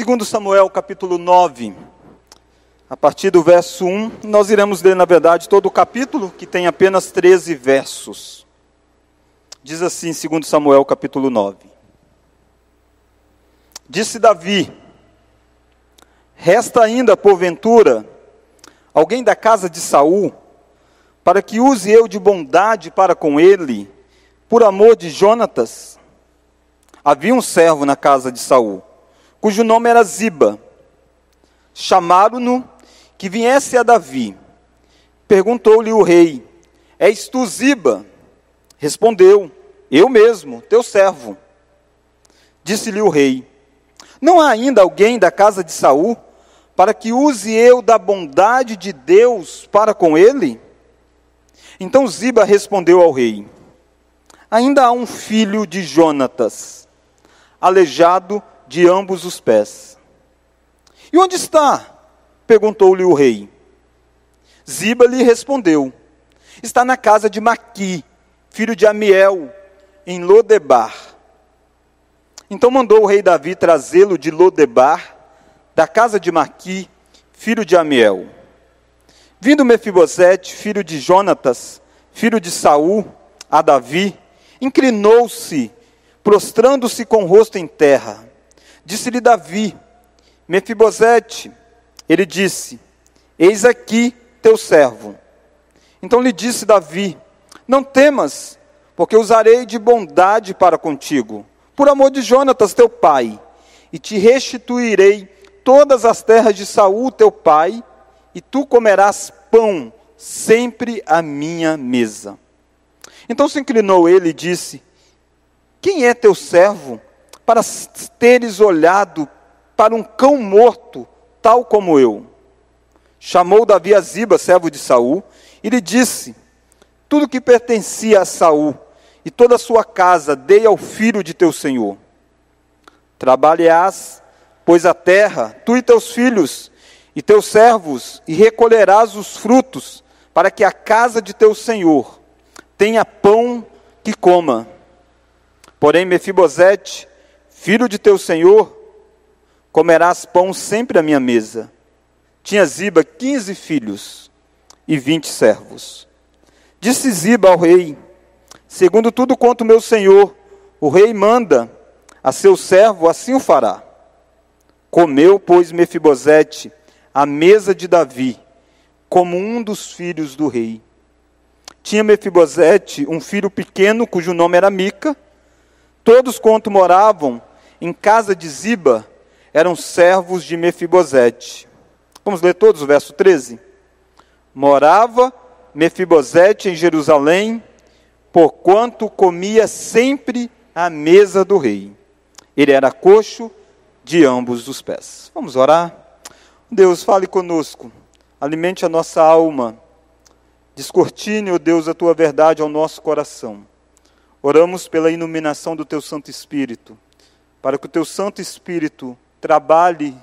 Segundo Samuel, capítulo 9, a partir do verso 1, nós iremos ler, na verdade, todo o capítulo, que tem apenas 13 versos. Diz assim, segundo Samuel, capítulo 9. Disse Davi: Resta ainda, porventura, alguém da casa de Saul, para que use eu de bondade para com ele, por amor de Jonatas? Havia um servo na casa de Saul, cujo nome era Ziba. Chamaram-no que viesse a Davi. Perguntou-lhe o rei: És tu Ziba? Respondeu: Eu mesmo, teu servo. Disse-lhe o rei: Não há ainda alguém da casa de Saul para que use eu da bondade de Deus para com ele? Então Ziba respondeu ao rei: Ainda há um filho de Jonatas, aleijado de ambos os pés. E onde está? perguntou-lhe o rei. Ziba lhe respondeu: Está na casa de Maqui, filho de Amiel, em Lodebar. Então mandou o rei Davi trazê-lo de Lodebar, da casa de Maqui, filho de Amiel. Vindo Mefibosete, filho de Jonatas, filho de Saul, a Davi, inclinou-se, prostrando-se com o rosto em terra. Disse-lhe Davi: Mefibosete. Ele disse: Eis aqui teu servo. Então lhe disse Davi: Não temas, porque usarei de bondade para contigo, por amor de Jonatas teu pai, e te restituirei todas as terras de Saul teu pai, e tu comerás pão sempre à minha mesa. Então se inclinou ele e disse: Quem é teu servo para teres olhado para um cão morto, tal como eu? Chamou Davi a Ziba, servo de Saul, e lhe disse: Tudo que pertencia a Saul e toda a sua casa dei ao filho de teu senhor. Trabalharás, pois a terra, tu e teus filhos, e teus servos, e recolherás os frutos, para que a casa de teu senhor tenha pão que coma. Porém, Mefibosete, filho de teu senhor, comerás pão sempre à minha mesa. Tinha Ziba quinze filhos e vinte servos. Disse Ziba ao rei: Segundo tudo quanto meu senhor, o rei manda a seu servo, assim o fará. Comeu, pois, Mefibosete à mesa de Davi, como um dos filhos do rei. Tinha Mefibosete um filho pequeno, cujo nome era Mica. Todos quanto moravam em casa de Ziba eram servos de Mefibosete. Vamos ler todos o verso 13? Morava Mefibosete em Jerusalém, porquanto comia sempre à mesa do rei. Ele era coxo de ambos os pés. Vamos orar? Deus, fale conosco, alimente a nossa alma, descortine, ó oh Deus, a tua verdade ao nosso coração. Oramos pela iluminação do teu Santo Espírito, para que o teu Santo Espírito trabalhe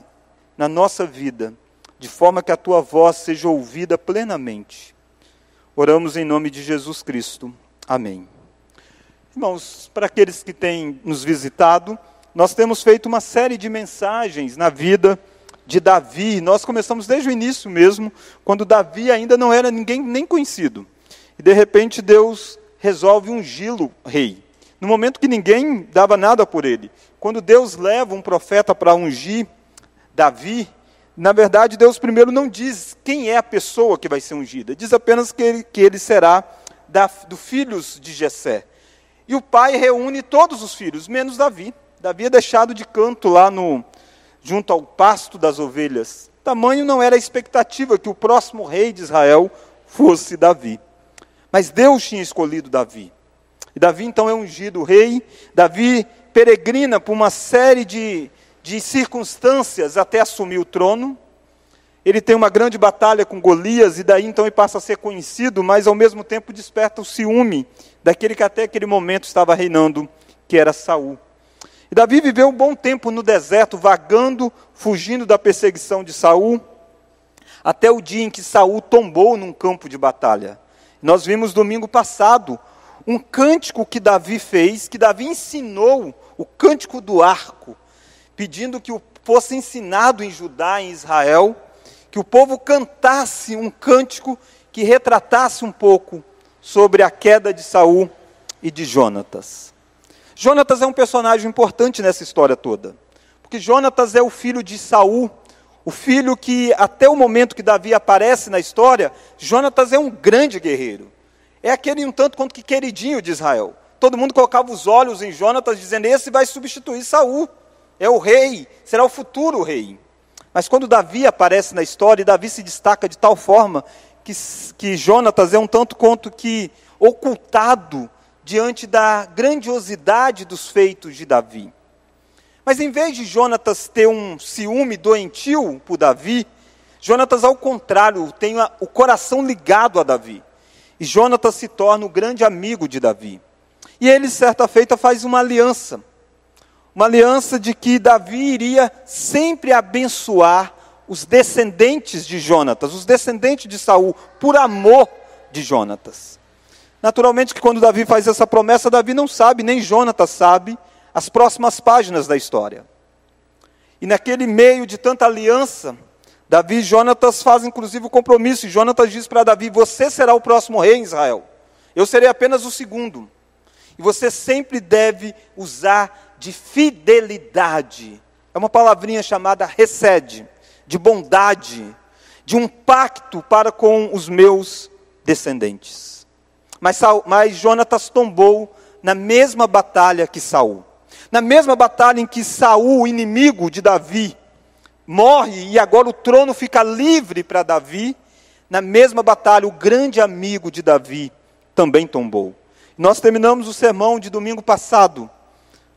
na nossa vida, de forma que a tua voz seja ouvida plenamente. Oramos em nome de Jesus Cristo. Amém. Irmãos, para aqueles que têm nos visitado, nós temos feito uma série de mensagens na vida de Davi. Nós começamos desde o início mesmo, quando Davi ainda não era ninguém nem conhecido. E de repente Deus resolve ungí-lo rei. No momento que ninguém dava nada por ele. Quando Deus leva um profeta para ungir Davi, na verdade Deus primeiro não diz quem é a pessoa que vai ser ungida. Diz apenas que ele, que ele será da, do filhos de Jessé. E o pai reúne todos os filhos, menos Davi. Davi é deixado de canto lá no, junto ao pasto das ovelhas. Tamanho não era a expectativa que o próximo rei de Israel fosse Davi. Mas Deus tinha escolhido Davi. E Davi então é ungido rei. Davi peregrina por uma série de, de circunstâncias até assumir o trono. Ele tem uma grande batalha com Golias, e daí então ele passa a ser conhecido, mas ao mesmo tempo desperta o ciúme daquele que até aquele momento estava reinando, que era Saul. E Davi viveu um bom tempo no deserto, vagando, fugindo da perseguição de Saul, até o dia em que Saul tombou num campo de batalha. Nós vimos domingo passado um cântico que Davi fez, que Davi ensinou, o cântico do arco, pedindo que o fosse ensinado em Judá, em Israel, que o povo cantasse um cântico que retratasse um pouco sobre a queda de Saul e de Jonatas. Jonatas é um personagem importante nessa história toda, porque Jonatas é o filho de Saul, o filho que até o momento que Davi aparece na história, Jonatas é um grande guerreiro. É aquele um tanto quanto que queridinho de Israel. Todo mundo colocava os olhos em Jonatas dizendo: "Esse vai substituir Saul. É o rei, será o futuro rei". Mas quando Davi aparece na história, Davi se destaca de tal forma que, que Jonatas é um tanto quanto que ocultado diante da grandiosidade dos feitos de Davi. Mas em vez de Jonatas ter um ciúme doentio por Davi, Jonatas, ao contrário, tem o coração ligado a Davi. E Jonatas se torna o grande amigo de Davi. E ele, certa feita, faz uma aliança. Uma aliança de que Davi iria sempre abençoar os descendentes de Jonatas, os descendentes de Saul, por amor de Jonatas. Naturalmente que quando Davi faz essa promessa, Davi não sabe, nem Jonatas sabe, as próximas páginas da história. E naquele meio de tanta aliança, Davi e Jonatas fazem inclusive o compromisso, e Jonatas diz para Davi: Você será o próximo rei em Israel, eu serei apenas o segundo. E você sempre deve usar de fidelidade. É uma palavrinha chamada recede, de bondade, de um pacto para com os meus descendentes. Mas, mas Jonatas tombou na mesma batalha que Saul. Na mesma batalha em que Saul, o inimigo de Davi, morre e agora o trono fica livre para Davi, na mesma batalha o grande amigo de Davi também tombou. Nós terminamos o sermão de domingo passado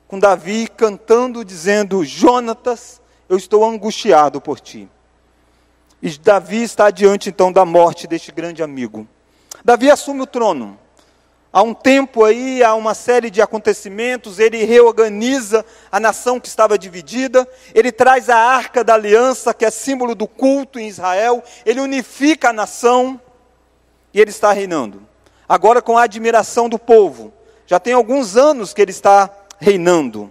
com Davi cantando, dizendo: Jonatas, eu estou angustiado por ti. E Davi está diante então da morte deste grande amigo. Davi assume o trono. Há um tempo aí, há uma série de acontecimentos, ele reorganiza a nação que estava dividida, ele traz a arca da aliança, que é símbolo do culto em Israel, ele unifica a nação e ele está reinando. Agora com a admiração do povo. Já tem alguns anos que ele está reinando.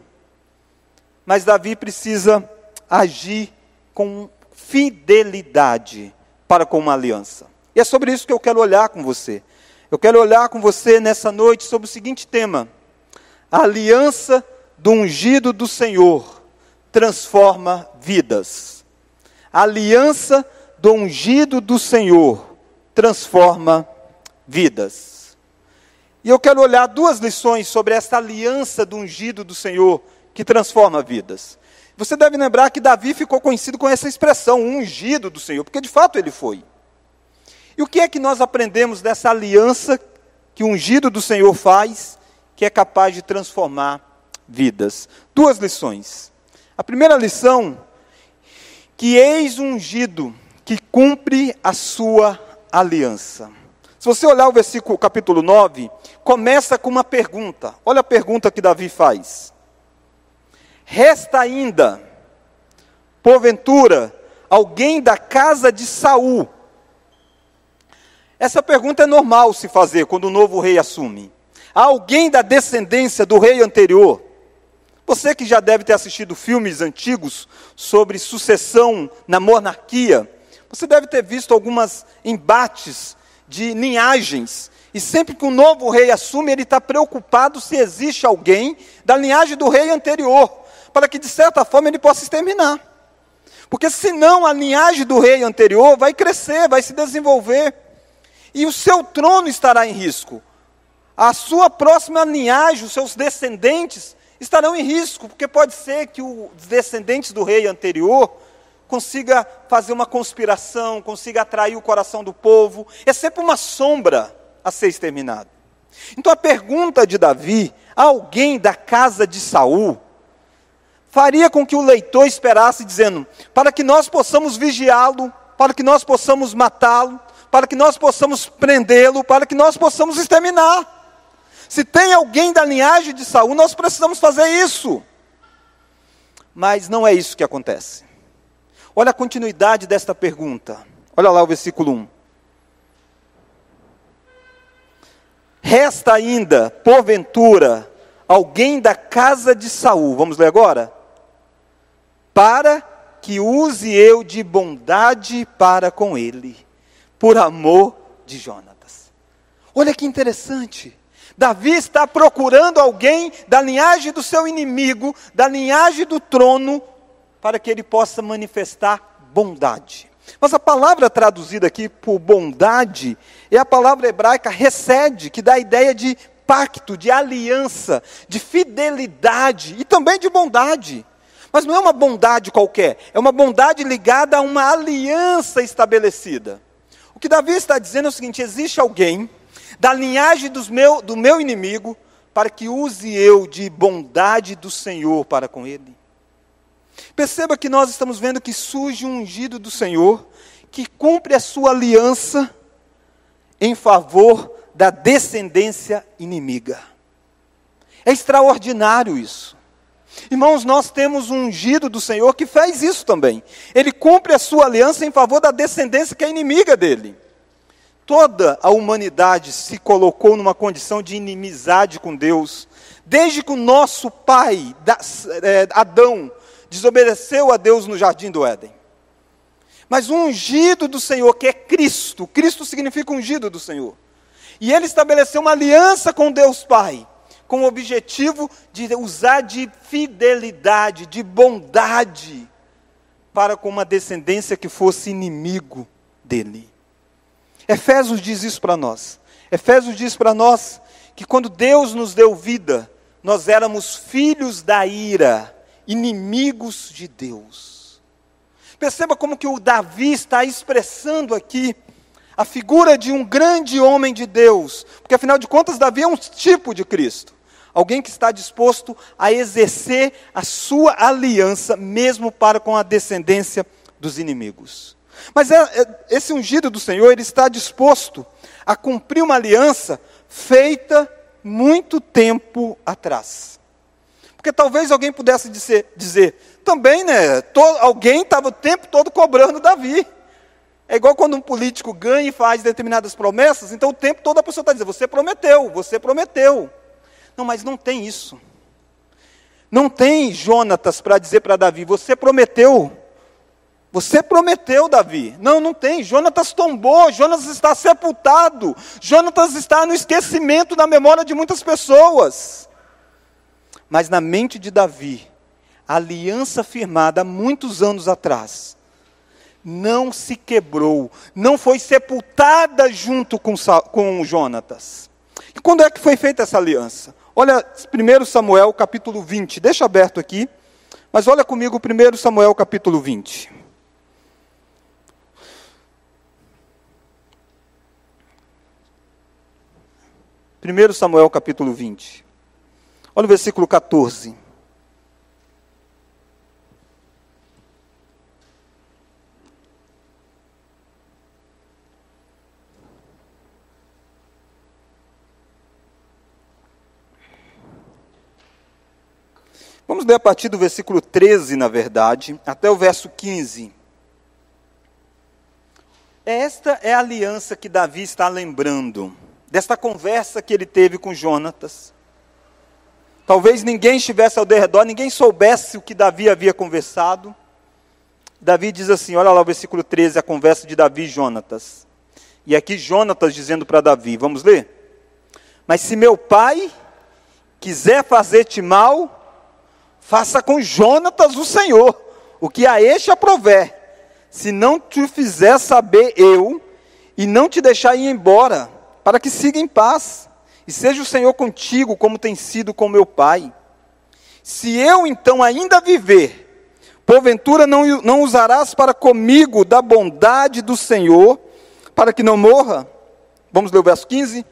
Mas Davi precisa agir com fidelidade para com uma aliança. E é sobre isso que eu quero olhar com você. Eu quero olhar com você nessa noite sobre o seguinte tema: a aliança do ungido do Senhor transforma vidas. A aliança do ungido do Senhor transforma vidas. E eu quero olhar duas lições sobre essa aliança do ungido do Senhor que transforma vidas. Você deve lembrar que Davi ficou conhecido com essa expressão, ungido do Senhor, porque de fato ele foi. E o que é que nós aprendemos dessa aliança que o ungido do Senhor faz, que é capaz de transformar vidas? Duas lições. A primeira lição, que eis um ungido que cumpre a sua aliança. Se você olhar o versículo capítulo 9, começa com uma pergunta. Olha a pergunta que Davi faz. Resta ainda, porventura, alguém da casa de Saul essa pergunta é normal se fazer quando o novo rei assume. Há alguém da descendência do rei anterior? Você que já deve ter assistido filmes antigos sobre sucessão na monarquia, você deve ter visto algumas embates de linhagens. E sempre que um novo rei assume, ele está preocupado se existe alguém da linhagem do rei anterior, para que de certa forma ele possa exterminar. Porque senão a linhagem do rei anterior vai crescer, vai se desenvolver e o seu trono estará em risco. A sua próxima linhagem, os seus descendentes, estarão em risco, porque pode ser que os descendentes do rei anterior consiga fazer uma conspiração, consiga atrair o coração do povo. É sempre uma sombra a ser exterminado. Então a pergunta de Davi, alguém da casa de Saul, faria com que o leitor esperasse dizendo: para que nós possamos vigiá-lo, para que nós possamos matá-lo, para que nós possamos prendê-lo, para que nós possamos exterminar. Se tem alguém da linhagem de Saul, nós precisamos fazer isso. Mas não é isso que acontece. Olha a continuidade desta pergunta. Olha lá o versículo 1. Resta ainda, porventura, alguém da casa de Saul, vamos ler agora? Para que use eu de bondade para com ele, por amor de Jonatas. Olha que interessante. Davi está procurando alguém da linhagem do seu inimigo, da linhagem do trono, para que ele possa manifestar bondade. Mas a palavra traduzida aqui por bondade é a palavra hebraica recede, que dá a ideia de pacto, de aliança, de fidelidade e também de bondade. Mas não é uma bondade qualquer, é uma bondade ligada a uma aliança estabelecida. O que Davi está dizendo é o seguinte: existe alguém da linhagem meu, do meu inimigo, para que use eu de bondade do Senhor para com ele. Perceba que nós estamos vendo que surge um ungido do Senhor, que cumpre a sua aliança em favor da descendência inimiga. É extraordinário isso. Irmãos, nós temos um ungido do Senhor que faz isso também. Ele cumpre a sua aliança em favor da descendência que é inimiga dele toda a humanidade se colocou numa condição de inimizade com Deus, desde que o nosso pai, é, Adão, desobedeceu a Deus no jardim do Éden. Mas o ungido do Senhor, que é Cristo, Cristo significa ungido do Senhor. E ele estabeleceu uma aliança com Deus Pai, com o objetivo de usar de fidelidade, de bondade, para com uma descendência que fosse inimigo dele. Efésios diz isso para nós. Efésios diz para nós que quando Deus nos deu vida, nós éramos filhos da ira, inimigos de Deus. Perceba como que o Davi está expressando aqui a figura de um grande homem de Deus, porque afinal de contas Davi é um tipo de Cristo. Alguém que está disposto a exercer a sua aliança, mesmo para com a descendência dos inimigos. Mas é, é, esse ungido do Senhor, ele está disposto a cumprir uma aliança feita muito tempo atrás. Porque talvez alguém pudesse dizer, dizer também, né? alguém estava o tempo todo cobrando Davi. É igual quando um político ganha e faz determinadas promessas, então o tempo todo a pessoa está dizendo: você prometeu, você prometeu. Não, mas não tem isso. Não tem Jonatas para dizer para Davi: você prometeu, você prometeu, Davi. Não, não tem. Jonatas tombou, Jonatas está sepultado. Jonatas está no esquecimento da memória de muitas pessoas. Mas na mente de Davi, a aliança firmada há muitos anos atrás, não se quebrou, não foi sepultada junto com, com Jonatas. E quando é que foi feita essa aliança? Olha 1 Samuel capítulo 20, deixa aberto aqui, mas olha comigo 1 Samuel capítulo 20. 1 Samuel capítulo 20. Olha o versículo 14. Vamos ler a partir do versículo 13, na verdade, até o verso 15. Esta é a aliança que Davi está lembrando desta conversa que ele teve com Jonatas. Talvez ninguém estivesse ao redor, ninguém soubesse o que Davi havia conversado. Davi diz assim: olha lá o versículo 13, a conversa de Davi e Jonatas. E aqui Jonatas dizendo para Davi: vamos ler? Mas se meu pai quiser fazer-te mal, faça com Jonatas o Senhor, o que a este aprover. Se não te fizer saber eu, e não te deixar ir embora, para que siga em paz, e seja o Senhor contigo, como tem sido com meu Pai. Se eu então ainda viver, porventura não, não usarás para comigo da bondade do Senhor, para que não morra? Vamos ler o verso 15?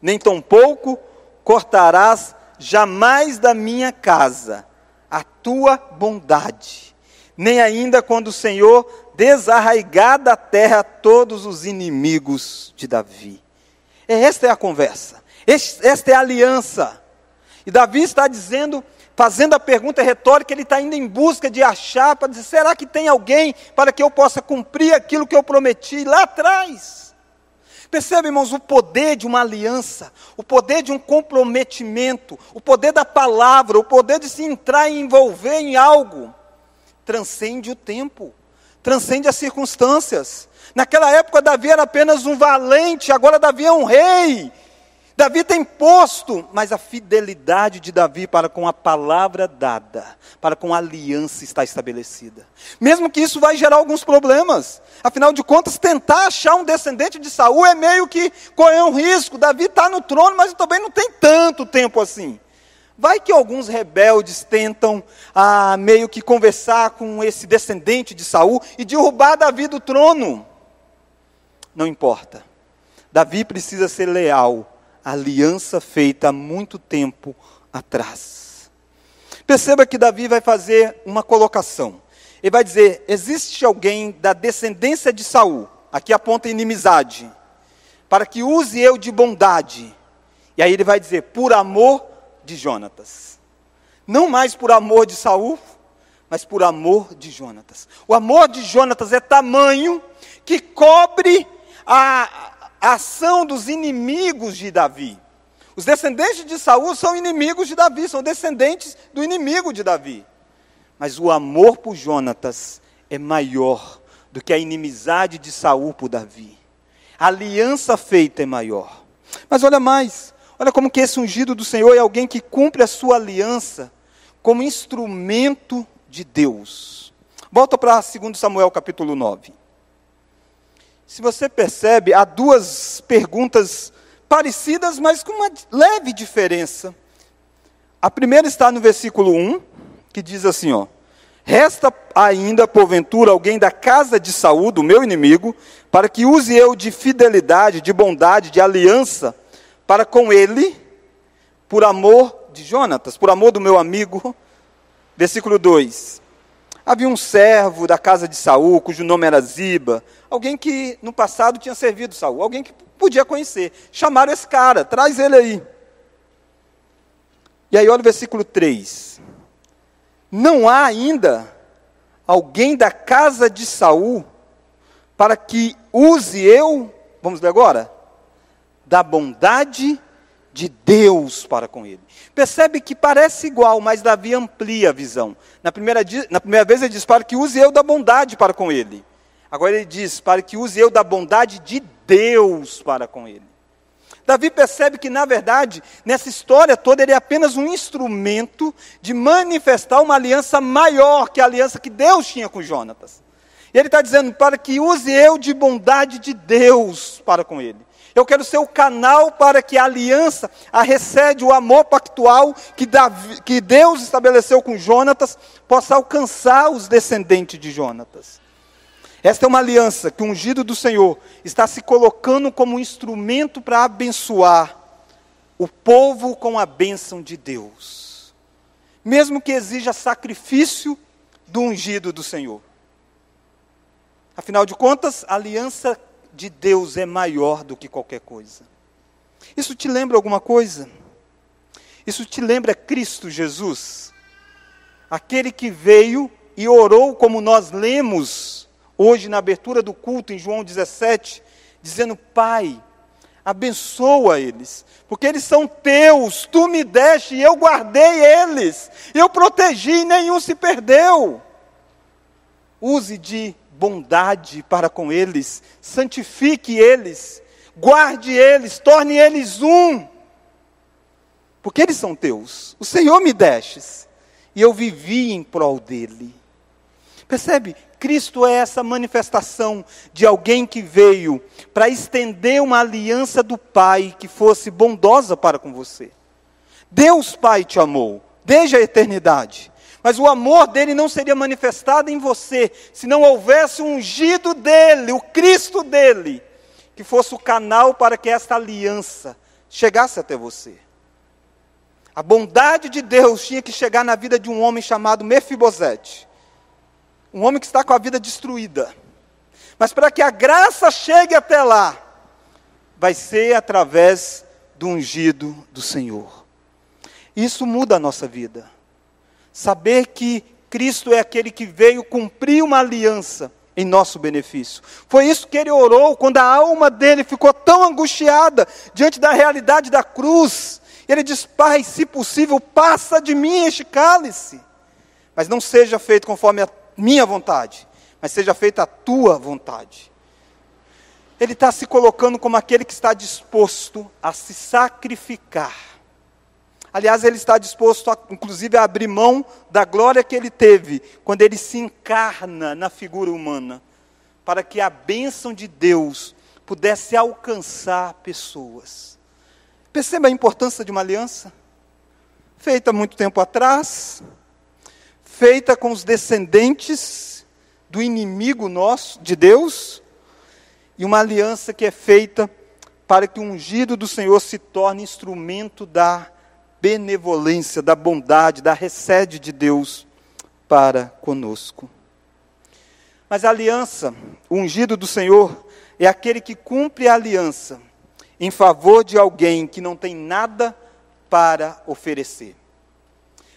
Nem tampouco cortarás jamais da minha casa a tua bondade, nem ainda quando o Senhor desarraigar da terra todos os inimigos de Davi. Esta é a conversa. Esta é a aliança. E Davi está dizendo, fazendo a pergunta retórica, ele está indo em busca de achar, para dizer: será que tem alguém para que eu possa cumprir aquilo que eu prometi lá atrás? Percebe, irmãos, o poder de uma aliança, o poder de um comprometimento, o poder da palavra, o poder de se entrar e envolver em algo, transcende o tempo, transcende as circunstâncias. Naquela época, Davi era apenas um valente, agora Davi é um rei. Davi tem posto, mas a fidelidade de Davi para com a palavra dada, para com a aliança está estabelecida. Mesmo que isso vai gerar alguns problemas. Afinal de contas, tentar achar um descendente de Saul é meio que correr um risco. Davi está no trono, mas também não tem tanto tempo assim. Vai que alguns rebeldes tentam ah, meio que conversar com esse descendente de Saul e derrubar Davi do trono. Não importa. Davi precisa ser leal aliança feita há muito tempo atrás. Perceba que Davi vai fazer uma colocação. Ele vai dizer: existe alguém da descendência de Saul, aqui aponta inimizade, para que use eu de bondade. E aí ele vai dizer: por amor de Jonatas. Não mais por amor de Saul, mas por amor de Jonatas. O amor de Jonatas é tamanho que cobre a, a ação dos inimigos de Davi. Os descendentes de Saul são inimigos de Davi, são descendentes do inimigo de Davi. Mas o amor por Jonatas é maior do que a inimizade de Saul por Davi. A aliança feita é maior. Mas olha mais, olha como que esse ungido do Senhor é alguém que cumpre a sua aliança como instrumento de Deus. Volta para 2 Samuel capítulo 9. Se você percebe, há duas perguntas parecidas, mas com uma leve diferença. A primeira está no versículo 1, que diz assim, ó: Resta ainda porventura alguém da casa de Saúl, do meu inimigo, para que use eu de fidelidade, de bondade, de aliança para com ele, por amor de Jonatas, por amor do meu amigo. Versículo 2: Havia um servo da casa de Saul, cujo nome era Ziba, alguém que no passado tinha servido Saul, alguém que podia conhecer. Chamaram esse cara, traz ele aí. E aí olha o versículo 3. Não há ainda alguém da casa de Saul para que use eu, vamos ler agora, da bondade de Deus para com ele. Percebe que parece igual, mas Davi amplia a visão. Na primeira, na primeira vez ele diz: Para que use eu da bondade para com ele. Agora ele diz: Para que use eu da bondade de Deus para com ele. Davi percebe que, na verdade, nessa história toda, ele é apenas um instrumento de manifestar uma aliança maior que a aliança que Deus tinha com Jonatas. E ele está dizendo: para que use eu de bondade de Deus para com ele. Eu quero ser o canal para que a aliança, a recede, o amor pactual que, Davi, que Deus estabeleceu com Jonatas, possa alcançar os descendentes de Jonatas. Esta é uma aliança que o ungido do Senhor está se colocando como instrumento para abençoar o povo com a bênção de Deus. Mesmo que exija sacrifício do ungido do Senhor. Afinal de contas, a aliança de Deus é maior do que qualquer coisa. Isso te lembra alguma coisa? Isso te lembra Cristo Jesus? Aquele que veio e orou, como nós lemos hoje na abertura do culto em João 17, dizendo: Pai, abençoa eles, porque eles são teus, tu me deste e eu guardei eles, eu protegi e nenhum se perdeu. Use de bondade para com eles, santifique eles, guarde eles, torne eles um, porque eles são teus. O Senhor me destes, e eu vivi em prol dele. Percebe? Cristo é essa manifestação de alguém que veio para estender uma aliança do Pai que fosse bondosa para com você. Deus Pai te amou desde a eternidade. Mas o amor dele não seria manifestado em você se não houvesse um ungido dele, o Cristo dele, que fosse o canal para que esta aliança chegasse até você. A bondade de Deus tinha que chegar na vida de um homem chamado Mefibosete. Um homem que está com a vida destruída. Mas para que a graça chegue até lá, vai ser através do ungido do Senhor. Isso muda a nossa vida. Saber que Cristo é aquele que veio cumprir uma aliança em nosso benefício. Foi isso que ele orou quando a alma dele ficou tão angustiada diante da realidade da cruz. Ele diz: Pai, se possível, passa de mim este cálice, mas não seja feito conforme a minha vontade, mas seja feita a tua vontade. Ele está se colocando como aquele que está disposto a se sacrificar. Aliás, ele está disposto, a, inclusive, a abrir mão da glória que ele teve quando ele se encarna na figura humana, para que a bênção de Deus pudesse alcançar pessoas. Perceba a importância de uma aliança? Feita muito tempo atrás, feita com os descendentes do inimigo nosso, de Deus, e uma aliança que é feita para que o ungido do Senhor se torne instrumento da benevolência, da bondade, da recede de Deus para conosco. Mas a aliança, o ungido do Senhor, é aquele que cumpre a aliança em favor de alguém que não tem nada para oferecer.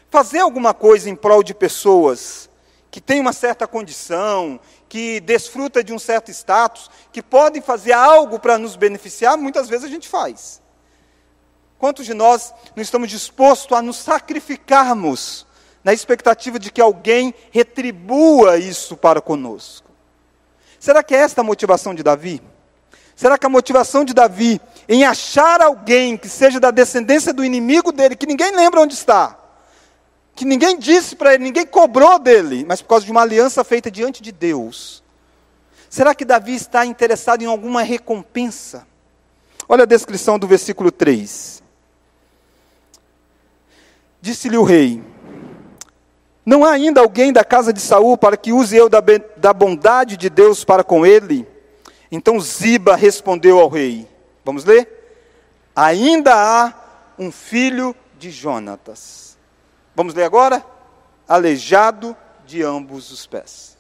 Fazer alguma coisa em prol de pessoas que têm uma certa condição, que desfruta de um certo status, que podem fazer algo para nos beneficiar, muitas vezes a gente faz. Quantos de nós não estamos dispostos a nos sacrificarmos na expectativa de que alguém retribua isso para conosco? Será que é esta a motivação de Davi? Será que a motivação de Davi em achar alguém que seja da descendência do inimigo dele, que ninguém lembra onde está, que ninguém disse para ele, ninguém cobrou dele, mas por causa de uma aliança feita diante de Deus. Será que Davi está interessado em alguma recompensa? Olha a descrição do versículo 3. Disse-lhe o rei: Não há ainda alguém da casa de Saul para que use eu da, da bondade de Deus para com ele? Então Ziba respondeu ao rei: Vamos ler? Ainda há um filho de Jonatas Vamos ler agora? Aleijado de ambos os pés.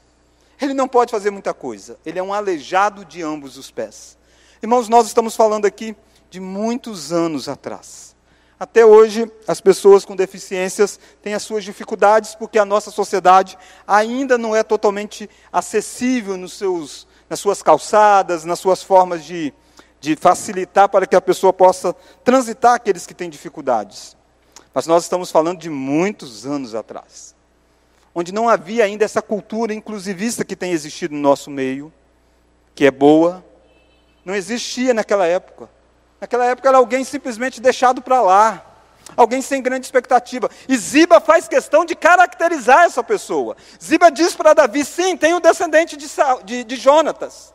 Ele não pode fazer muita coisa, ele é um aleijado de ambos os pés. Irmãos, nós estamos falando aqui de muitos anos atrás. Até hoje, as pessoas com deficiências têm as suas dificuldades, porque a nossa sociedade ainda não é totalmente acessível nos seus, nas suas calçadas, nas suas formas de, de facilitar para que a pessoa possa transitar aqueles que têm dificuldades. Mas nós estamos falando de muitos anos atrás, onde não havia ainda essa cultura inclusivista que tem existido no nosso meio, que é boa, não existia naquela época. Naquela época era alguém simplesmente deixado para lá, alguém sem grande expectativa. E Ziba faz questão de caracterizar essa pessoa. Ziba diz para Davi: sim, tem um descendente de, de, de Jonatas.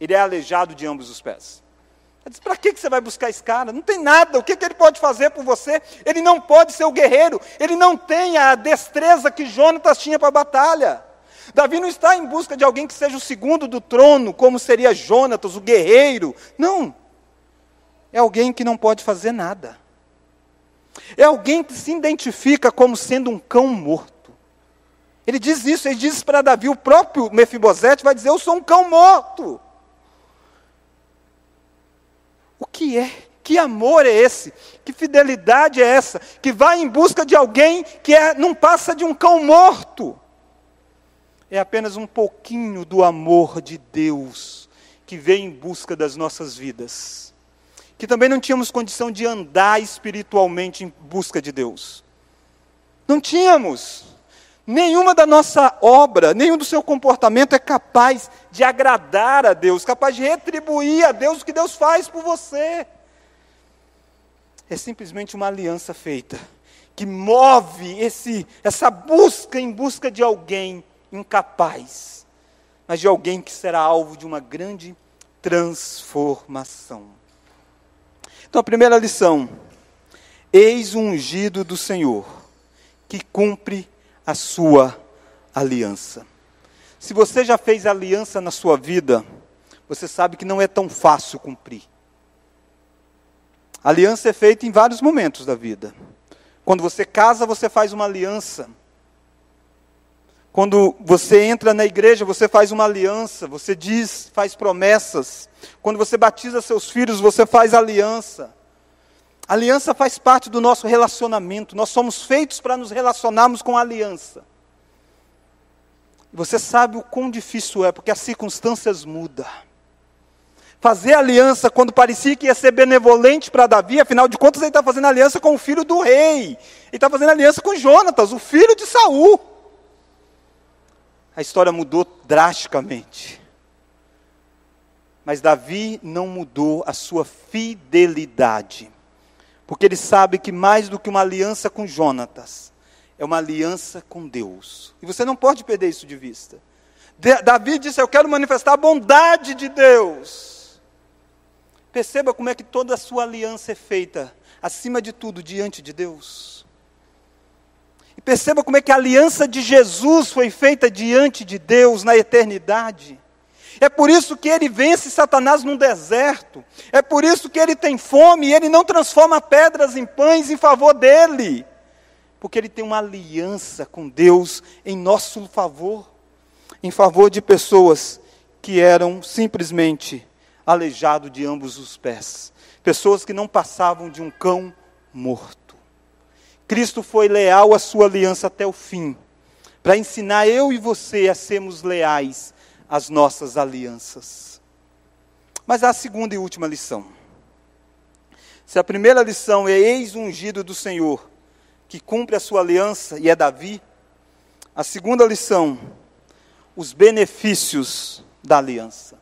Ele é aleijado de ambos os pés. Ele diz: para que você vai buscar esse cara? Não tem nada. O que, que ele pode fazer por você? Ele não pode ser o guerreiro. Ele não tem a destreza que Jonatas tinha para a batalha. Davi não está em busca de alguém que seja o segundo do trono, como seria Jonatas, o guerreiro. Não. É alguém que não pode fazer nada. É alguém que se identifica como sendo um cão morto. Ele diz isso, ele diz para Davi, o próprio Mefibosete vai dizer: Eu sou um cão morto. O que é? Que amor é esse? Que fidelidade é essa? Que vai em busca de alguém que é, não passa de um cão morto. É apenas um pouquinho do amor de Deus que vem em busca das nossas vidas. Que também não tínhamos condição de andar espiritualmente em busca de Deus. Não tínhamos. Nenhuma da nossa obra, nenhum do seu comportamento é capaz de agradar a Deus, capaz de retribuir a Deus o que Deus faz por você. É simplesmente uma aliança feita que move esse, essa busca em busca de alguém incapaz, mas de alguém que será alvo de uma grande transformação. Então, a primeira lição: eis o ungido do Senhor, que cumpre a sua aliança. Se você já fez aliança na sua vida, você sabe que não é tão fácil cumprir. A aliança é feita em vários momentos da vida. Quando você casa, você faz uma aliança. Quando você entra na igreja, você faz uma aliança, você diz, faz promessas. Quando você batiza seus filhos, você faz aliança. Aliança faz parte do nosso relacionamento. Nós somos feitos para nos relacionarmos com a aliança. Você sabe o quão difícil é, porque as circunstâncias mudam. Fazer aliança quando parecia que ia ser benevolente para Davi, afinal de contas ele está fazendo aliança com o filho do rei. Ele está fazendo aliança com Jonatas, o filho de Saul. A história mudou drasticamente. Mas Davi não mudou a sua fidelidade. Porque ele sabe que mais do que uma aliança com Jonatas, é uma aliança com Deus. E você não pode perder isso de vista. Davi disse: Eu quero manifestar a bondade de Deus. Perceba como é que toda a sua aliança é feita, acima de tudo, diante de Deus. Perceba como é que a aliança de Jesus foi feita diante de Deus na eternidade. É por isso que ele vence Satanás num deserto. É por isso que ele tem fome e ele não transforma pedras em pães em favor dele. Porque ele tem uma aliança com Deus em nosso favor em favor de pessoas que eram simplesmente aleijado de ambos os pés, pessoas que não passavam de um cão morto. Cristo foi leal à sua aliança até o fim, para ensinar eu e você a sermos leais às nossas alianças. Mas há a segunda e última lição. Se a primeira lição é eis ungido do Senhor, que cumpre a sua aliança e é Davi, a segunda lição os benefícios da aliança.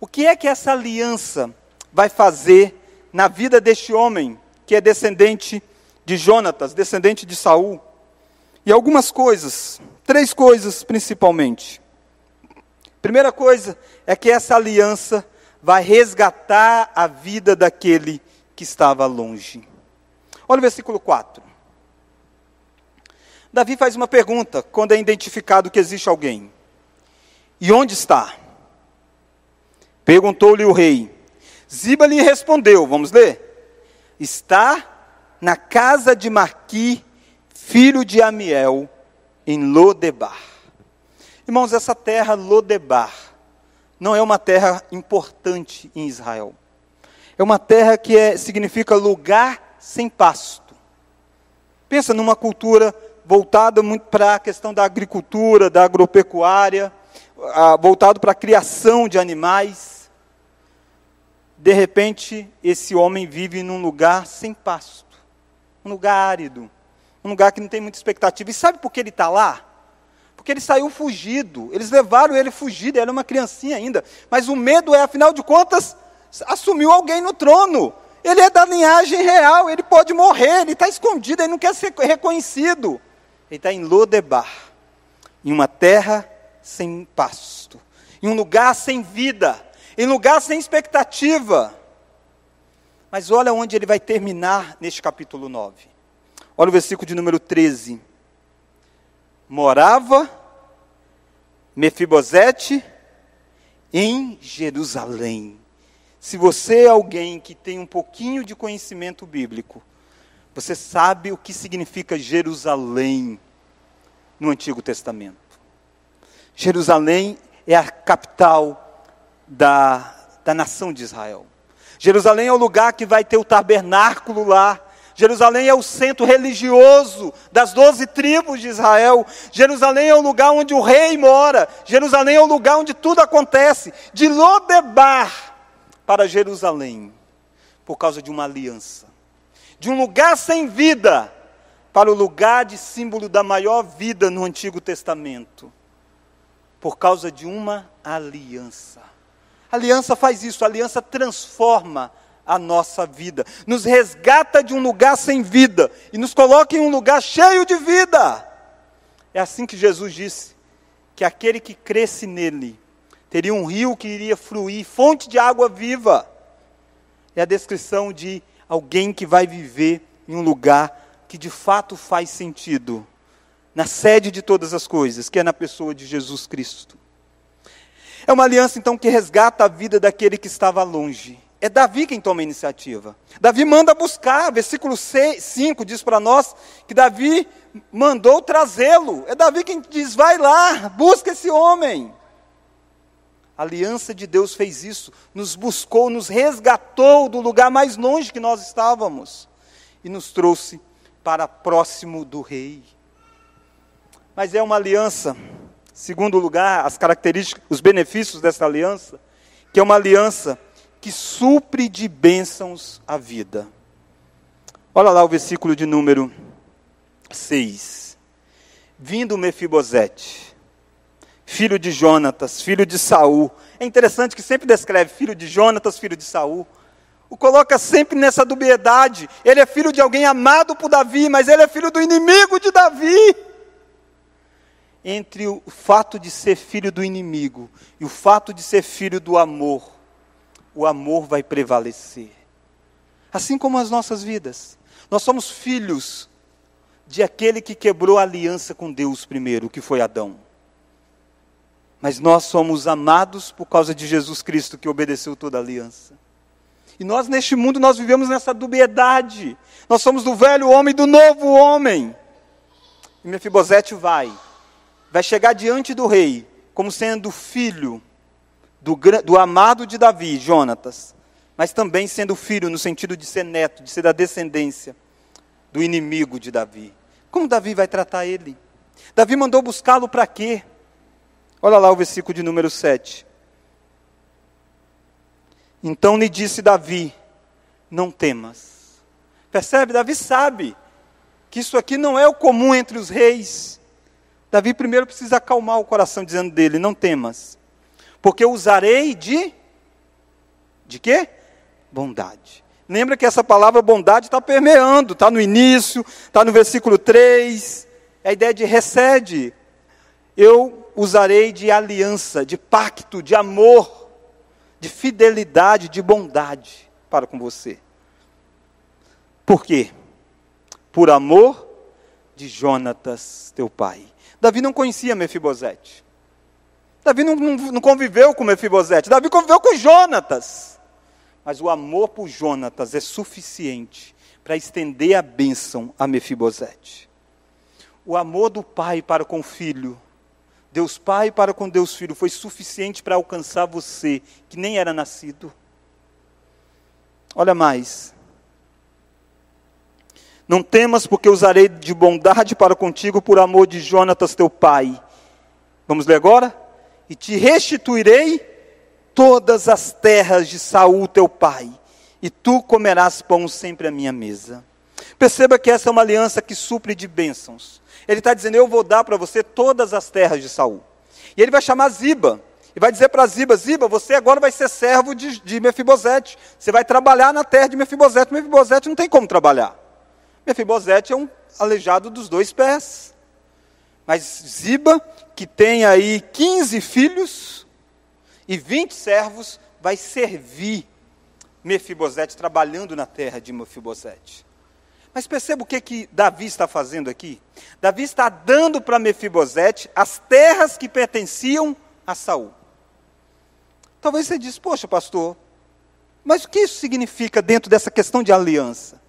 O que é que essa aliança vai fazer na vida deste homem que é descendente de Jonatas, descendente de Saul? E algumas coisas, três coisas principalmente. Primeira coisa é que essa aliança vai resgatar a vida daquele que estava longe. Olha o versículo 4. Davi faz uma pergunta quando é identificado que existe alguém. E onde está? Perguntou-lhe o rei. Ziba lhe respondeu, vamos ler. Está na casa de Marqui, filho de Amiel, em Lodebar. Irmãos, essa terra Lodebar não é uma terra importante em Israel. É uma terra que é, significa lugar sem pasto. Pensa numa cultura voltada muito para a questão da agricultura, da agropecuária voltado para a criação de animais. De repente, esse homem vive num lugar sem pasto, um lugar árido, um lugar que não tem muita expectativa. E sabe por que ele está lá? Porque ele saiu fugido. Eles levaram ele fugido, ele era uma criancinha ainda. Mas o medo é, afinal de contas, assumiu alguém no trono. Ele é da linhagem real, ele pode morrer, ele está escondido, ele não quer ser reconhecido. Ele está em Lodebar, em uma terra sem pasto, em um lugar sem vida, em lugar sem expectativa. Mas olha onde ele vai terminar neste capítulo 9. Olha o versículo de número 13. Morava Mefibosete em Jerusalém. Se você é alguém que tem um pouquinho de conhecimento bíblico, você sabe o que significa Jerusalém no Antigo Testamento. Jerusalém é a capital da, da nação de Israel. Jerusalém é o lugar que vai ter o tabernáculo lá. Jerusalém é o centro religioso das doze tribos de Israel. Jerusalém é o lugar onde o rei mora. Jerusalém é o lugar onde tudo acontece. De Lodebar para Jerusalém, por causa de uma aliança. De um lugar sem vida para o lugar de símbolo da maior vida no Antigo Testamento por causa de uma aliança. A aliança faz isso, a aliança transforma a nossa vida, nos resgata de um lugar sem vida e nos coloca em um lugar cheio de vida. É assim que Jesus disse: que aquele que cresce nele teria um rio que iria fluir, fonte de água viva. É a descrição de alguém que vai viver em um lugar que de fato faz sentido na sede de todas as coisas, que é na pessoa de Jesus Cristo. É uma aliança então que resgata a vida daquele que estava longe. É Davi quem toma a iniciativa. Davi manda buscar, versículo 5 diz para nós que Davi mandou trazê-lo. É Davi quem diz: vai lá, busca esse homem. A aliança de Deus fez isso, nos buscou, nos resgatou do lugar mais longe que nós estávamos e nos trouxe para próximo do Rei mas é uma aliança, segundo lugar, as características, os benefícios dessa aliança, que é uma aliança que supre de bênçãos a vida. Olha lá o versículo de número 6. Vindo Mefibosete. filho de Jonatas, filho de Saul. É interessante que sempre descreve filho de Jonatas, filho de Saul. O coloca sempre nessa dubiedade. Ele é filho de alguém amado por Davi, mas ele é filho do inimigo de Davi. Entre o fato de ser filho do inimigo e o fato de ser filho do amor, o amor vai prevalecer. Assim como as nossas vidas. Nós somos filhos de aquele que quebrou a aliança com Deus primeiro, que foi Adão. Mas nós somos amados por causa de Jesus Cristo que obedeceu toda a aliança. E nós neste mundo nós vivemos nessa dubiedade. Nós somos do velho homem e do novo homem. E Mefibosete vai, vai chegar diante do rei como sendo filho do, do amado de Davi, Jonatas, mas também sendo filho no sentido de ser neto, de ser da descendência do inimigo de Davi. Como Davi vai tratar ele? Davi mandou buscá-lo para quê? Olha lá o versículo de número 7. Então lhe disse Davi: Não temas. Percebe? Davi sabe que isso aqui não é o comum entre os reis. Davi primeiro precisa acalmar o coração, dizendo dele: Não temas, porque usarei de. De quê? Bondade. Lembra que essa palavra bondade está permeando, está no início, está no versículo 3. É a ideia de recede. Eu usarei de aliança, de pacto, de amor, de fidelidade, de bondade para com você. Por quê? Por amor de Jonatas, teu pai. Davi não conhecia Mefibosete. Davi não, não, não conviveu com Mefibosete. Davi conviveu com Jonatas. Mas o amor por Jonatas é suficiente para estender a bênção a Mefibosete. O amor do pai para com o filho, Deus Pai para com Deus Filho, foi suficiente para alcançar você, que nem era nascido. Olha mais. Não temas, porque usarei de bondade para contigo por amor de Jonatas teu pai. Vamos ler agora? E te restituirei todas as terras de Saul teu pai, e tu comerás pão sempre à minha mesa. Perceba que essa é uma aliança que supre de bênçãos. Ele está dizendo: Eu vou dar para você todas as terras de Saul. E ele vai chamar Ziba. E vai dizer para Ziba: Ziba, você agora vai ser servo de, de Mefibosete. Você vai trabalhar na terra de Mefibosete. Mefibosete não tem como trabalhar. Mefibosete é um aleijado dos dois pés. Mas Ziba, que tem aí 15 filhos, e 20 servos vai servir Mefibosete, trabalhando na terra de Mefibosete. Mas perceba o que, que Davi está fazendo aqui. Davi está dando para Mefibosete as terras que pertenciam a Saul. Talvez você diz, poxa, pastor, mas o que isso significa dentro dessa questão de aliança?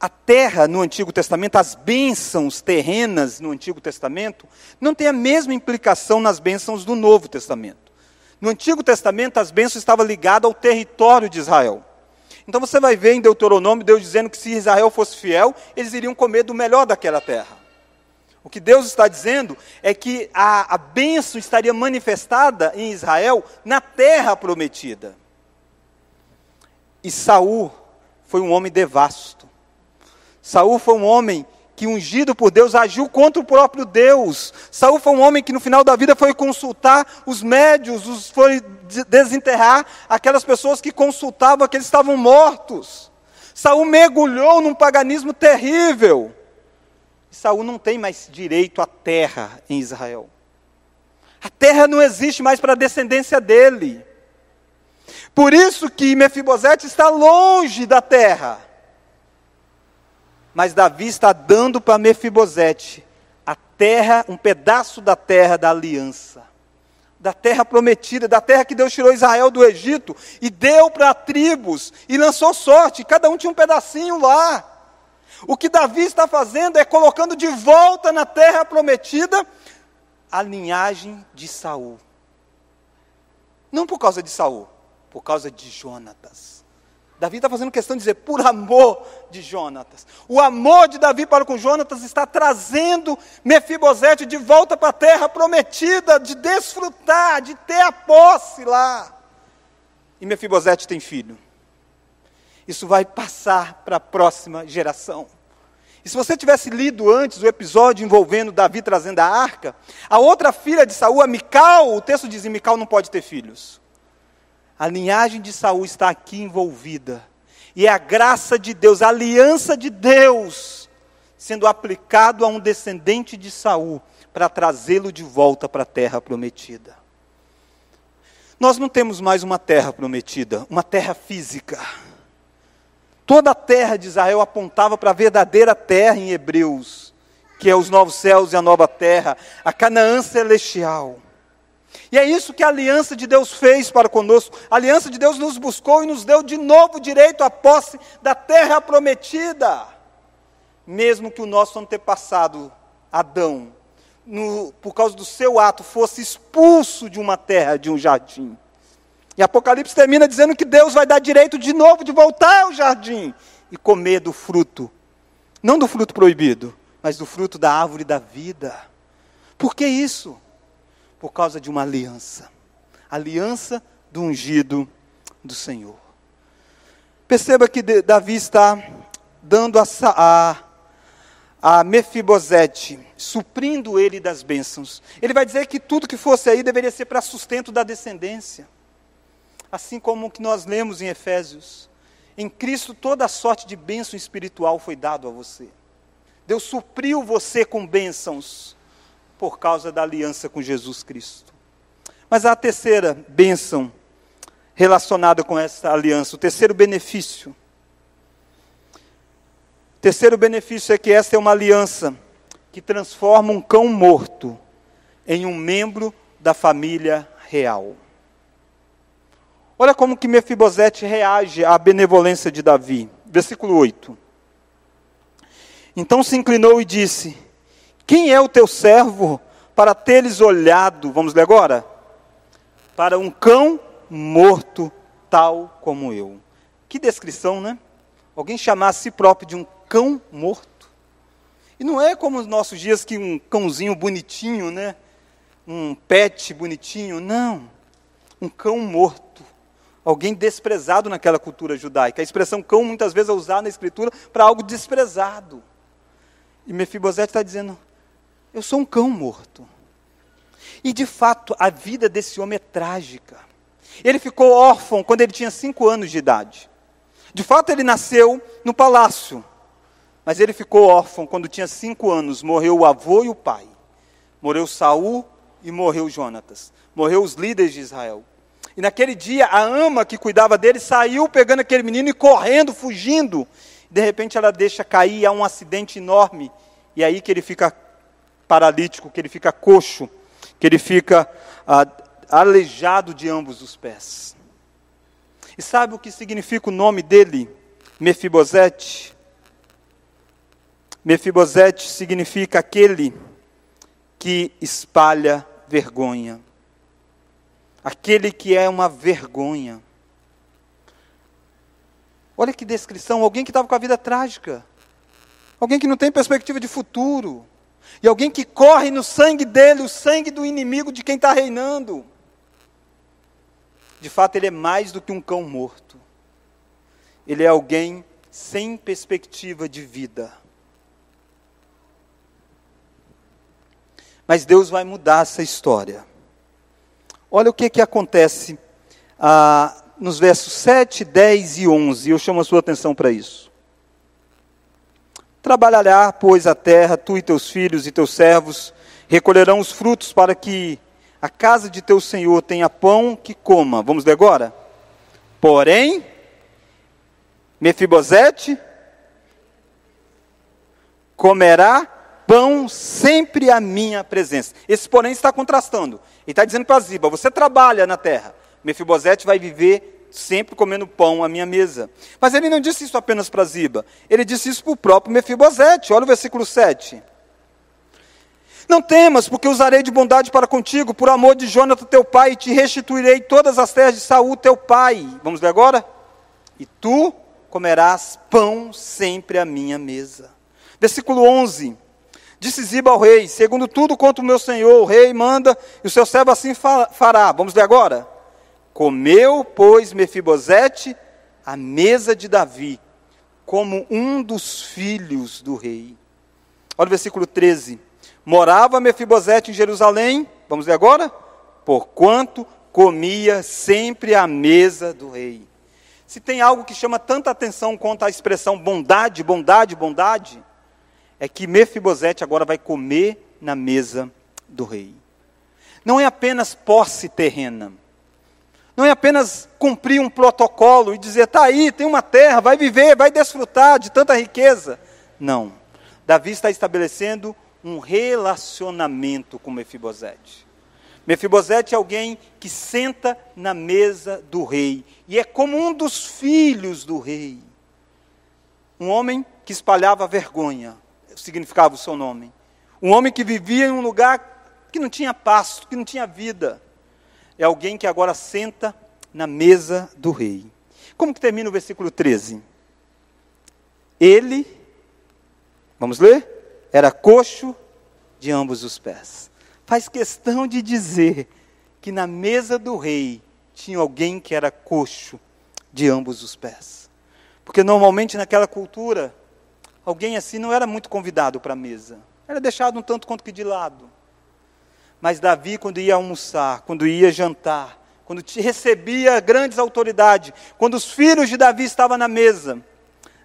A terra no Antigo Testamento, as bênçãos terrenas no Antigo Testamento, não tem a mesma implicação nas bênçãos do Novo Testamento. No Antigo Testamento, as bênçãos estavam ligadas ao território de Israel. Então você vai ver em Deuteronômio Deus dizendo que se Israel fosse fiel, eles iriam comer do melhor daquela terra. O que Deus está dizendo é que a, a bênção estaria manifestada em Israel na terra prometida. E Saul foi um homem devasto. Saul foi um homem que, ungido por Deus, agiu contra o próprio Deus. Saul foi um homem que no final da vida foi consultar os médios, os, foi desenterrar aquelas pessoas que consultavam que eles estavam mortos. Saul mergulhou num paganismo terrível. Saul não tem mais direito à terra em Israel. A terra não existe mais para a descendência dele. Por isso que Mefibosete está longe da terra. Mas Davi está dando para Mefibosete a terra, um pedaço da terra da aliança, da terra prometida, da terra que Deus tirou Israel do Egito e deu para tribos e lançou sorte, cada um tinha um pedacinho lá. O que Davi está fazendo é colocando de volta na terra prometida a linhagem de Saul. Não por causa de Saul, por causa de Jonatas. Davi está fazendo questão de dizer, por amor de Jonatas. O amor de Davi para com Jonatas está trazendo Mefibosete de volta para a terra prometida, de desfrutar, de ter a posse lá. E Mefibosete tem filho. Isso vai passar para a próxima geração. E se você tivesse lido antes o episódio envolvendo Davi trazendo a arca, a outra filha de Saul, a Mical, o texto diz: Mical não pode ter filhos. A linhagem de Saul está aqui envolvida. E é a graça de Deus, a aliança de Deus, sendo aplicado a um descendente de Saul para trazê-lo de volta para a terra prometida. Nós não temos mais uma terra prometida, uma terra física. Toda a terra de Israel apontava para a verdadeira terra em Hebreus, que é os novos céus e a nova terra, a Canaã celestial. E é isso que a aliança de Deus fez para conosco. A aliança de Deus nos buscou e nos deu de novo direito à posse da terra prometida. Mesmo que o nosso antepassado, Adão, no, por causa do seu ato, fosse expulso de uma terra, de um jardim. E Apocalipse termina dizendo que Deus vai dar direito de novo de voltar ao jardim e comer do fruto. Não do fruto proibido, mas do fruto da árvore da vida. Por que isso? Por causa de uma aliança aliança do ungido do Senhor. Perceba que Davi está dando a, a, a Mefibosete, suprindo ele das bênçãos. Ele vai dizer que tudo que fosse aí deveria ser para sustento da descendência. Assim como o que nós lemos em Efésios. Em Cristo toda sorte de bênção espiritual foi dado a você. Deus supriu você com bênçãos por causa da aliança com Jesus Cristo. Mas a terceira bênção relacionada com essa aliança, o terceiro benefício. O terceiro benefício é que essa é uma aliança que transforma um cão morto em um membro da família real. Olha como que Mefibosete reage à benevolência de Davi. Versículo 8. Então se inclinou e disse: quem é o teu servo para teres olhado, vamos ler agora? Para um cão morto, tal como eu. Que descrição, né? Alguém chamar a si próprio de um cão morto. E não é como nos nossos dias que um cãozinho bonitinho, né? Um pet bonitinho, não. Um cão morto. Alguém desprezado naquela cultura judaica. A expressão cão muitas vezes é usada na escritura para algo desprezado. E Mefibosete está dizendo: eu sou um cão morto. E de fato, a vida desse homem é trágica. Ele ficou órfão quando ele tinha cinco anos de idade. De fato, ele nasceu no palácio, mas ele ficou órfão quando tinha cinco anos. Morreu o avô e o pai. Morreu Saul e morreu Jonatas. Morreu os líderes de Israel. E naquele dia, a ama que cuidava dele saiu pegando aquele menino e correndo, fugindo. De repente, ela deixa cair, há um acidente enorme. E é aí que ele fica paralítico, que ele fica coxo, que ele fica ah, aleijado de ambos os pés. E sabe o que significa o nome dele? Mefibosete. Mefibosete significa aquele que espalha vergonha. Aquele que é uma vergonha. Olha que descrição, alguém que estava com a vida trágica. Alguém que não tem perspectiva de futuro. E alguém que corre no sangue dele, o sangue do inimigo de quem está reinando. De fato, ele é mais do que um cão morto. Ele é alguém sem perspectiva de vida. Mas Deus vai mudar essa história. Olha o que, que acontece ah, nos versos 7, 10 e 11. Eu chamo a sua atenção para isso. Trabalhará, pois, a terra, tu e teus filhos e teus servos recolherão os frutos para que a casa de teu senhor tenha pão que coma. Vamos ler agora? Porém, Mefibosete comerá pão sempre à minha presença. Esse porém está contrastando. Ele está dizendo para Ziba: você trabalha na terra. Mefibosete vai viver sempre comendo pão à minha mesa. Mas ele não disse isso apenas para Ziba, ele disse isso para o próprio Mefibosete. Olha o versículo 7. Não temas, porque usarei de bondade para contigo, por amor de Jonathan teu pai, e te restituirei todas as terras de Saul teu pai. Vamos ler agora? E tu comerás pão sempre à minha mesa. Versículo 11. Disse Ziba ao rei: Segundo tudo quanto o meu senhor, o rei, manda, e o seu servo assim fará. Vamos ler agora? Comeu, pois, Mefibosete a mesa de Davi, como um dos filhos do rei. Olha o versículo 13. Morava Mefibosete em Jerusalém, vamos ler agora? Porquanto comia sempre à mesa do rei. Se tem algo que chama tanta atenção quanto a expressão bondade, bondade, bondade, é que Mefibosete agora vai comer na mesa do rei. Não é apenas posse terrena. Não é apenas cumprir um protocolo e dizer, está aí, tem uma terra, vai viver, vai desfrutar de tanta riqueza. Não. Davi está estabelecendo um relacionamento com Mefibosete. Mefibosete é alguém que senta na mesa do rei e é como um dos filhos do rei. Um homem que espalhava vergonha, significava o seu nome. Um homem que vivia em um lugar que não tinha pasto, que não tinha vida. É alguém que agora senta na mesa do rei. Como que termina o versículo 13? Ele, vamos ler? Era coxo de ambos os pés. Faz questão de dizer que na mesa do rei tinha alguém que era coxo de ambos os pés. Porque normalmente naquela cultura, alguém assim não era muito convidado para a mesa. Era deixado um tanto quanto que de lado. Mas Davi, quando ia almoçar, quando ia jantar, quando recebia grandes autoridades, quando os filhos de Davi estavam na mesa,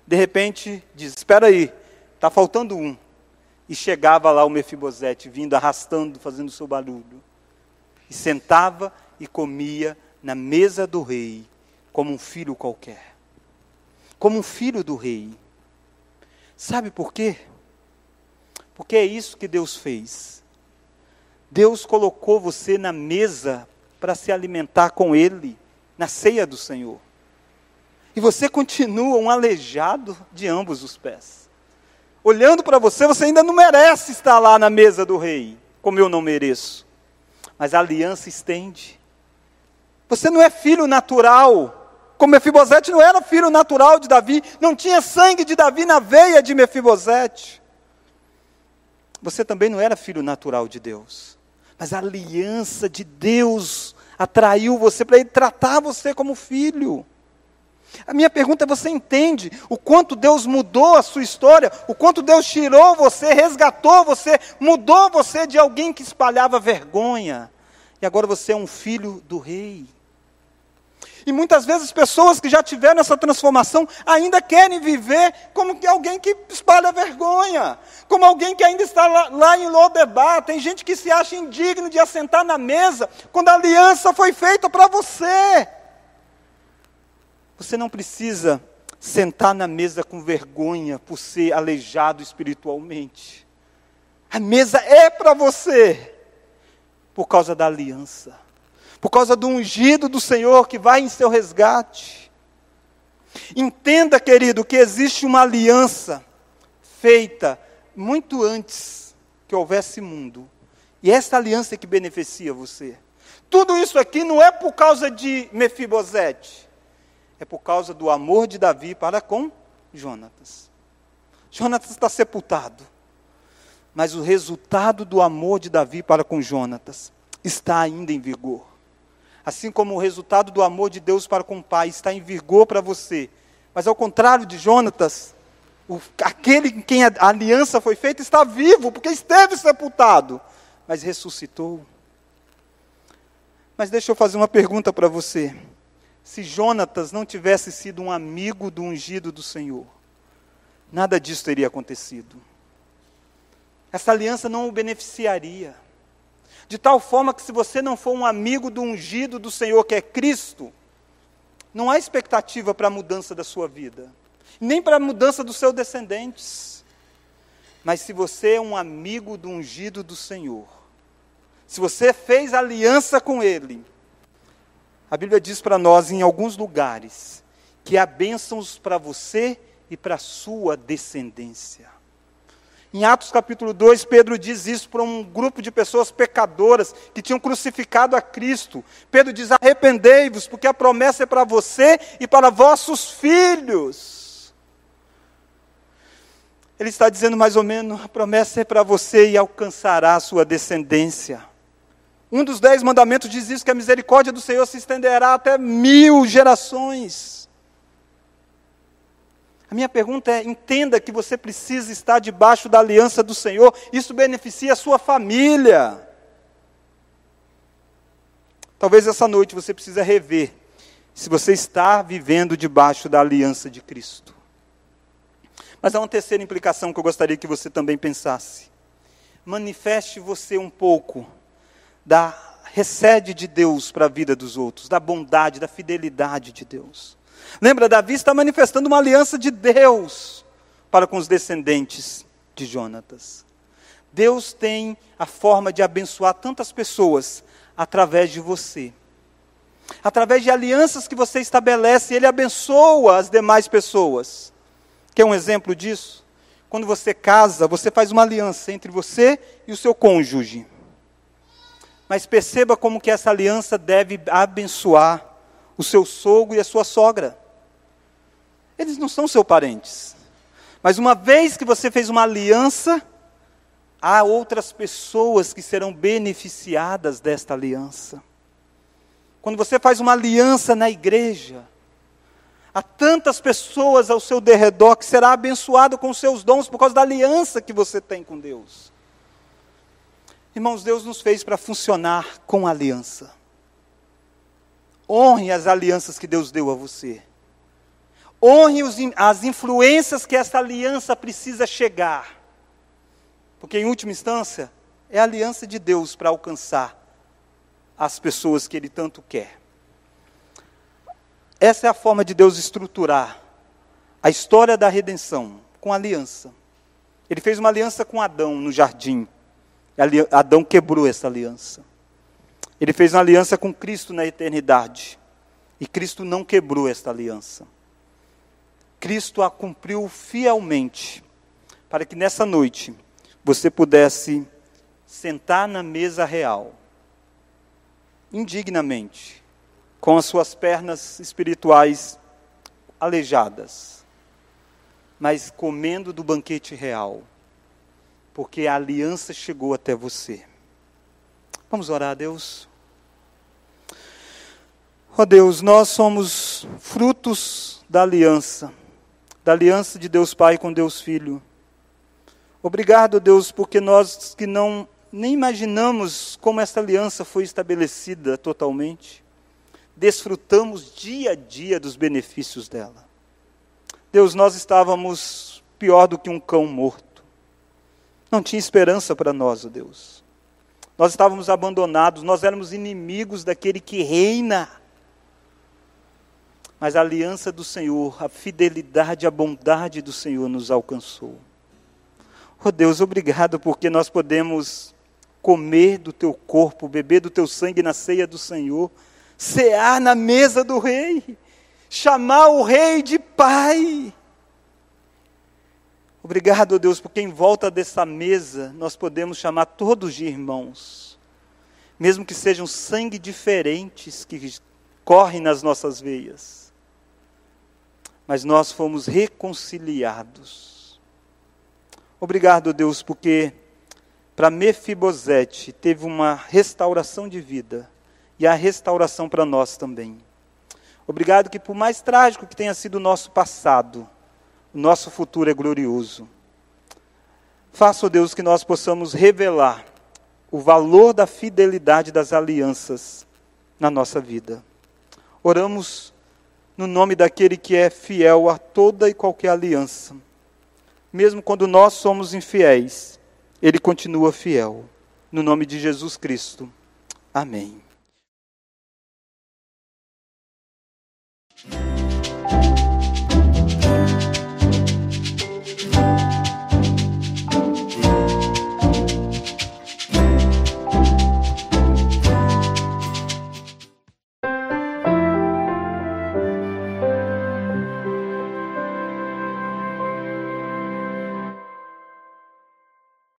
de repente diz: Espera aí, está faltando um. E chegava lá o Mefibosete, vindo arrastando, fazendo seu barulho. E sentava e comia na mesa do rei, como um filho qualquer. Como um filho do rei. Sabe por quê? Porque é isso que Deus fez. Deus colocou você na mesa para se alimentar com Ele, na ceia do Senhor. E você continua um aleijado de ambos os pés. Olhando para você, você ainda não merece estar lá na mesa do rei, como eu não mereço. Mas a aliança estende. Você não é filho natural, como Mefibosete não era filho natural de Davi, não tinha sangue de Davi na veia de Mefibosete você também não era filho natural de Deus. Mas a aliança de Deus atraiu você para ele tratar você como filho. A minha pergunta é: você entende o quanto Deus mudou a sua história? O quanto Deus tirou você, resgatou você, mudou você de alguém que espalhava vergonha? E agora você é um filho do rei. E muitas vezes pessoas que já tiveram essa transformação ainda querem viver como que alguém que espalha vergonha, como alguém que ainda está lá, lá em Lodebar. Tem gente que se acha indigno de assentar na mesa quando a aliança foi feita para você. Você não precisa sentar na mesa com vergonha por ser aleijado espiritualmente. A mesa é para você por causa da aliança por causa do ungido do Senhor que vai em seu resgate. Entenda, querido, que existe uma aliança feita muito antes que houvesse mundo. E essa aliança é que beneficia você. Tudo isso aqui não é por causa de Mefibosete. É por causa do amor de Davi para com Jonatas. Jonatas está sepultado. Mas o resultado do amor de Davi para com Jonatas está ainda em vigor. Assim como o resultado do amor de Deus para com o Pai está em vigor para você. Mas ao contrário de Jonatas, o, aquele em quem a, a aliança foi feita está vivo, porque esteve sepultado, mas ressuscitou. Mas deixa eu fazer uma pergunta para você. Se Jonatas não tivesse sido um amigo do ungido do Senhor, nada disso teria acontecido. Essa aliança não o beneficiaria. De tal forma que, se você não for um amigo do ungido do Senhor, que é Cristo, não há expectativa para a mudança da sua vida, nem para a mudança dos seus descendentes. Mas se você é um amigo do ungido do Senhor, se você fez aliança com Ele, a Bíblia diz para nós em alguns lugares que há bênçãos para você e para a sua descendência. Em Atos capítulo 2, Pedro diz isso para um grupo de pessoas pecadoras que tinham crucificado a Cristo. Pedro diz: arrependei-vos, porque a promessa é para você e para vossos filhos. Ele está dizendo mais ou menos: a promessa é para você e alcançará a sua descendência. Um dos dez mandamentos diz isso: que a misericórdia do Senhor se estenderá até mil gerações. A minha pergunta é: entenda que você precisa estar debaixo da aliança do Senhor, isso beneficia a sua família. Talvez essa noite você precise rever se você está vivendo debaixo da aliança de Cristo. Mas há uma terceira implicação que eu gostaria que você também pensasse. Manifeste você um pouco da recede de Deus para a vida dos outros, da bondade, da fidelidade de Deus. Lembra, Davi está manifestando uma aliança de Deus para com os descendentes de Jonatas. Deus tem a forma de abençoar tantas pessoas através de você. Através de alianças que você estabelece, Ele abençoa as demais pessoas. Quer um exemplo disso? Quando você casa, você faz uma aliança entre você e o seu cônjuge. Mas perceba como que essa aliança deve abençoar o seu sogro e a sua sogra. Eles não são seus parentes. Mas uma vez que você fez uma aliança, há outras pessoas que serão beneficiadas desta aliança. Quando você faz uma aliança na igreja, há tantas pessoas ao seu derredor que será abençoado com seus dons por causa da aliança que você tem com Deus. Irmãos, Deus nos fez para funcionar com aliança. Honre as alianças que Deus deu a você. Honre os, as influências que essa aliança precisa chegar. Porque, em última instância, é a aliança de Deus para alcançar as pessoas que Ele tanto quer. Essa é a forma de Deus estruturar a história da redenção com aliança. Ele fez uma aliança com Adão no jardim. Adão quebrou essa aliança. Ele fez uma aliança com Cristo na eternidade. E Cristo não quebrou esta aliança. Cristo a cumpriu fielmente, para que nessa noite você pudesse sentar na mesa real, indignamente, com as suas pernas espirituais aleijadas, mas comendo do banquete real, porque a aliança chegou até você. Vamos orar a Deus? Ó oh Deus, nós somos frutos da aliança, da aliança de Deus Pai com Deus Filho. Obrigado, Deus, porque nós que não nem imaginamos como essa aliança foi estabelecida totalmente, desfrutamos dia a dia dos benefícios dela. Deus, nós estávamos pior do que um cão morto. Não tinha esperança para nós, Deus. Nós estávamos abandonados, nós éramos inimigos daquele que reina. Mas a aliança do Senhor, a fidelidade, a bondade do Senhor nos alcançou. Oh Deus, obrigado porque nós podemos comer do teu corpo, beber do teu sangue na ceia do Senhor, cear na mesa do rei, chamar o rei de pai. Obrigado, Deus, porque em volta dessa mesa nós podemos chamar todos de irmãos, mesmo que sejam sangue diferentes que correm nas nossas veias. Mas nós fomos reconciliados Obrigado, Deus, porque para Mefibosete teve uma restauração de vida e a restauração para nós também. Obrigado que por mais trágico que tenha sido o nosso passado, o nosso futuro é glorioso. Faça, Deus, que nós possamos revelar o valor da fidelidade das alianças na nossa vida. Oramos no nome daquele que é fiel a toda e qualquer aliança mesmo quando nós somos infiéis, Ele continua fiel. No nome de Jesus Cristo. Amém.